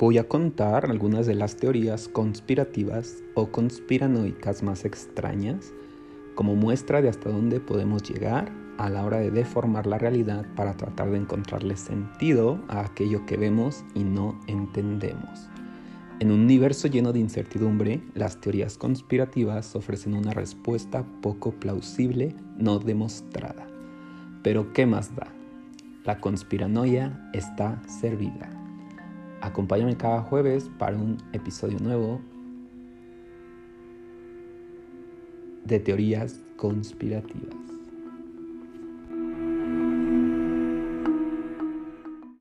voy a contar algunas de las teorías conspirativas o conspiranoicas más extrañas como muestra de hasta dónde podemos llegar a la hora de deformar la realidad para tratar de encontrarle sentido a aquello que vemos y no entendemos. En un universo lleno de incertidumbre, las teorías conspirativas ofrecen una respuesta poco plausible, no demostrada. Pero ¿qué más da? La conspiranoia está servida. Acompáñame cada jueves para un episodio nuevo de teorías conspirativas.